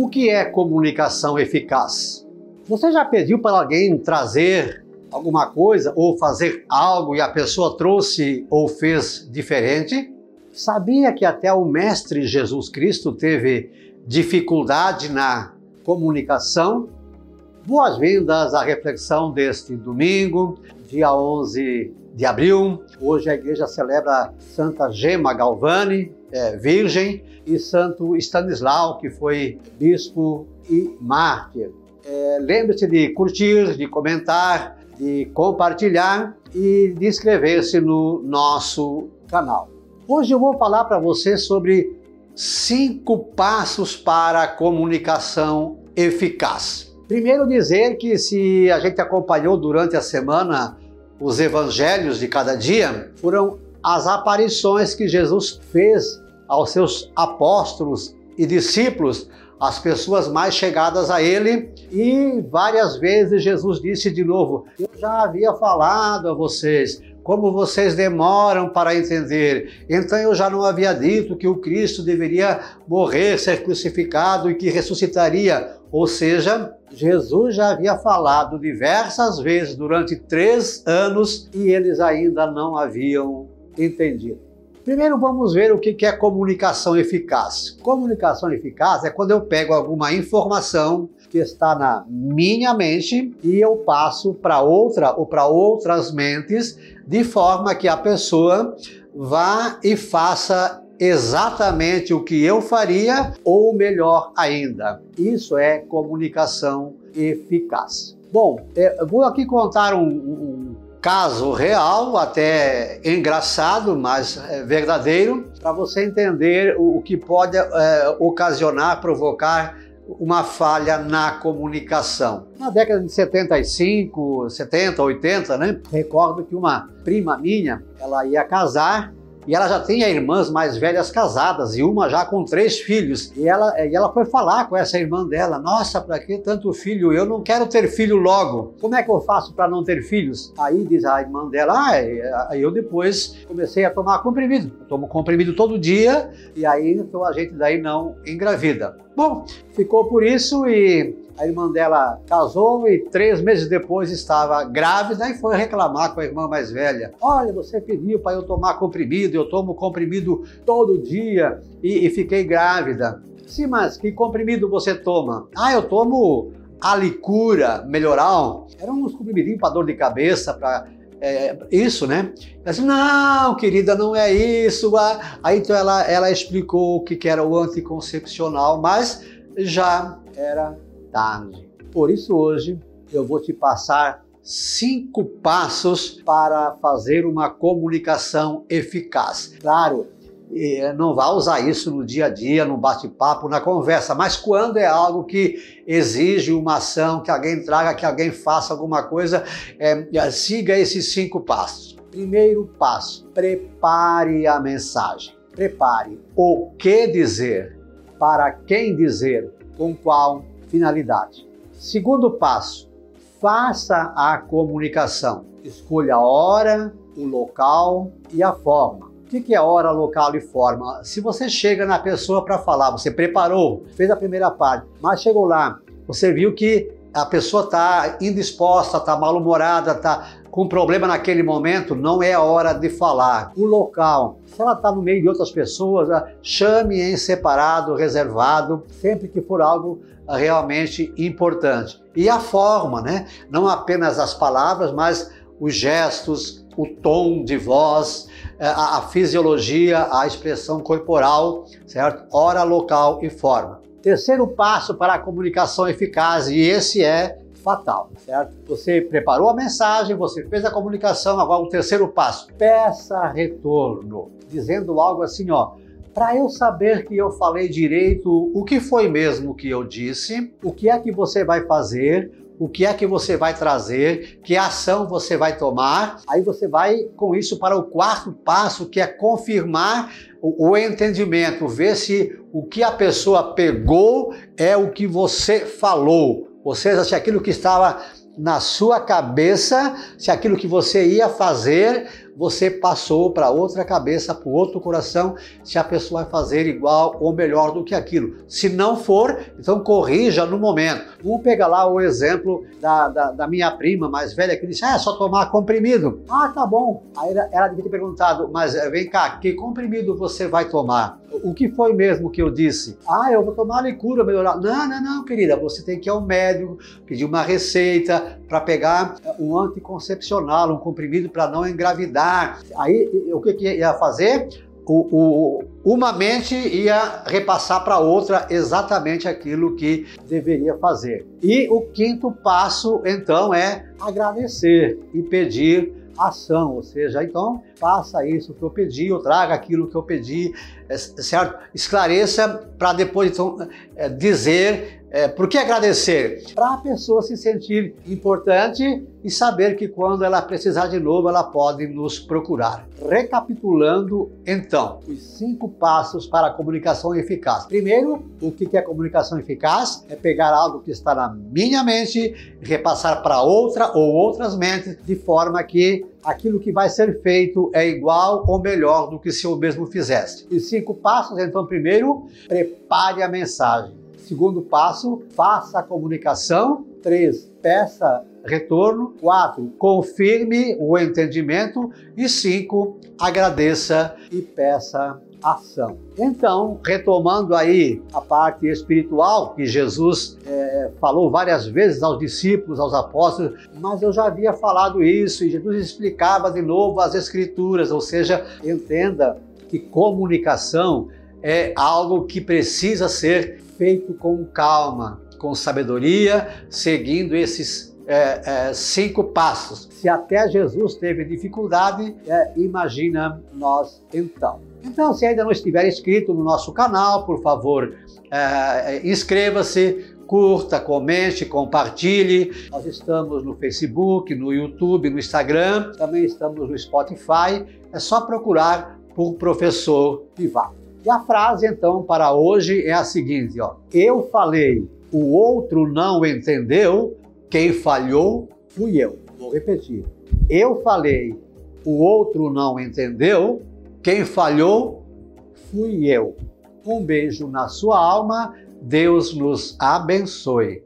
O que é comunicação eficaz? Você já pediu para alguém trazer alguma coisa ou fazer algo e a pessoa trouxe ou fez diferente? Sabia que até o Mestre Jesus Cristo teve dificuldade na comunicação? Boas-vindas à reflexão deste domingo, dia 11 de abril. Hoje a igreja celebra Santa Gema Galvani, é, virgem, e Santo Stanislau, que foi bispo e mártir. É, Lembre-se de curtir, de comentar, de compartilhar e de inscrever-se no nosso canal. Hoje eu vou falar para você sobre cinco passos para a comunicação eficaz. Primeiro dizer que se a gente acompanhou durante a semana os evangelhos de cada dia, foram as aparições que Jesus fez aos seus apóstolos e discípulos, as pessoas mais chegadas a ele, e várias vezes Jesus disse de novo: Eu já havia falado a vocês, como vocês demoram para entender. Então eu já não havia dito que o Cristo deveria morrer, ser crucificado e que ressuscitaria. Ou seja, Jesus já havia falado diversas vezes durante três anos e eles ainda não haviam entendido. Primeiro vamos ver o que é comunicação eficaz. Comunicação eficaz é quando eu pego alguma informação que está na minha mente e eu passo para outra ou para outras mentes de forma que a pessoa vá e faça exatamente o que eu faria ou melhor ainda. Isso é comunicação eficaz. Bom, eu vou aqui contar um, um caso real, até engraçado, mas é verdadeiro, para você entender o, que pode é, ocasionar, provocar uma falha na comunicação. Na década de 75, 70, 80, né? Recordo que uma prima minha, ela ia casar e ela já tinha irmãs mais velhas casadas e uma já com três filhos. E ela, e ela foi falar com essa irmã dela: Nossa, para que tanto filho? Eu não quero ter filho logo. Como é que eu faço para não ter filhos? Aí diz a irmã dela: Ah, aí eu depois comecei a tomar comprimido. Eu tomo comprimido todo dia e aí então a gente daí não engravida. Bom, ficou por isso e a irmã dela casou e três meses depois estava grávida e foi reclamar com a irmã mais velha. Olha, você pediu para eu tomar comprimido, eu tomo comprimido todo dia e, e fiquei grávida. Sim, mas que comprimido você toma? Ah, eu tomo Alicura Melhoral. Era uns comprimidinhos para dor de cabeça, para é, isso, né? Ela disse, não, querida, não é isso. Ah, aí então ela, ela explicou o que, que era o anticoncepcional, mas já era tarde. Por isso, hoje eu vou te passar cinco passos para fazer uma comunicação eficaz. Claro, não vá usar isso no dia a dia, no bate-papo, na conversa, mas quando é algo que exige uma ação, que alguém traga, que alguém faça alguma coisa, é, siga esses cinco passos. Primeiro passo: prepare a mensagem. Prepare o que dizer, para quem dizer, com qual finalidade. Segundo passo, faça a comunicação. Escolha a hora, o local e a forma. O que é hora, local e forma? Se você chega na pessoa para falar, você preparou, fez a primeira parte, mas chegou lá, você viu que a pessoa está indisposta, está mal-humorada, está com problema naquele momento, não é a hora de falar. O local, se ela está no meio de outras pessoas, ah, chame em separado, reservado, sempre que for algo realmente importante. E a forma, né? Não apenas as palavras, mas os gestos, o tom de voz, eh, a, a fisiologia, a expressão corporal, certo? Hora, local e forma. Terceiro passo para a comunicação eficaz, e esse é fatal, certo? Você preparou a mensagem, você fez a comunicação, agora o terceiro passo, peça retorno, dizendo algo assim, ó, para eu saber que eu falei direito, o que foi mesmo que eu disse, o que é que você vai fazer, o que é que você vai trazer, que ação você vai tomar. Aí você vai com isso para o quarto passo, que é confirmar o, o, entendimento, ver se o que a pessoa pegou é o que você falou. Ou seja, se aquilo que estava na sua cabeça, se aquilo que você ia fazer, você passou para outra cabeça, para outro coração, se a pessoa vai fazer igual ou melhor do que aquilo. Se não for, então corrija no momento. Vamos pegar lá o exemplo da, da, da minha prima mais velha que disse: ah, é só tomar comprimido. Ah, tá bom. Aí ela, ela devia ter perguntado: mas eh, vem cá, que comprimido você vai tomar? O que foi mesmo que eu disse? Ah, eu vou tomar licura melhorar. Não, não, não, querida. Você tem que ir ao médico, pedir uma receita para pegar um anticoncepcional, um comprimido para não engravidar. Aí o que, que ia fazer? O, o, uma mente ia repassar para outra exatamente aquilo que deveria fazer. E o quinto passo, então, é agradecer e pedir ação, ou seja, então faça isso que eu pedi, ou traga aquilo que eu pedi, é, certo? Esclareça para depois então é, dizer é, por que agradecer? Para a pessoa se sentir importante e saber que quando ela precisar de novo, ela pode nos procurar. Recapitulando, então, os cinco passos para a comunicação eficaz. Primeiro, o que é comunicação eficaz? É pegar algo que está na minha mente, repassar para outra ou outras mentes, de forma que aquilo que vai ser feito é igual ou melhor do que se eu mesmo fizesse. Os cinco passos, então, primeiro, prepare a mensagem. Segundo passo, faça a comunicação. Três, peça retorno. Quatro, confirme o entendimento. E cinco, agradeça e peça ação. Então, retomando aí a parte espiritual que Jesus é, falou várias vezes aos discípulos, aos apóstolos, mas eu já havia falado isso e Jesus explicava de novo as Escrituras, ou seja, entenda que comunicação é algo que precisa ser feito com calma, com sabedoria, seguindo esses é, é, cinco passos. Se até Jesus teve dificuldade, é, imagina nós então. Então, se ainda não estiver inscrito no nosso canal, por favor, é, inscreva-se, curta, comente, compartilhe. Nós estamos no Facebook, no YouTube, no Instagram, também estamos no Spotify. É só procurar por Professor Pivato. E a frase então para hoje é a seguinte, ó: Eu falei, o outro não entendeu, quem falhou fui eu. Vou repetir. Eu falei, o outro não entendeu, quem falhou fui eu. Um beijo na sua alma, Deus nos abençoe.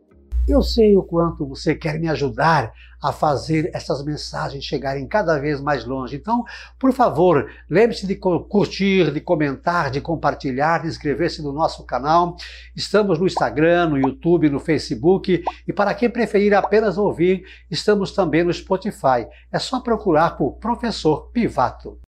Eu sei o quanto você quer me ajudar a fazer essas mensagens chegarem cada vez mais longe. Então, por favor, lembre-se de curtir, de comentar, de compartilhar, de inscrever-se no nosso canal. Estamos no Instagram, no YouTube, no Facebook e para quem preferir apenas ouvir, estamos também no Spotify. É só procurar por Professor Pivato.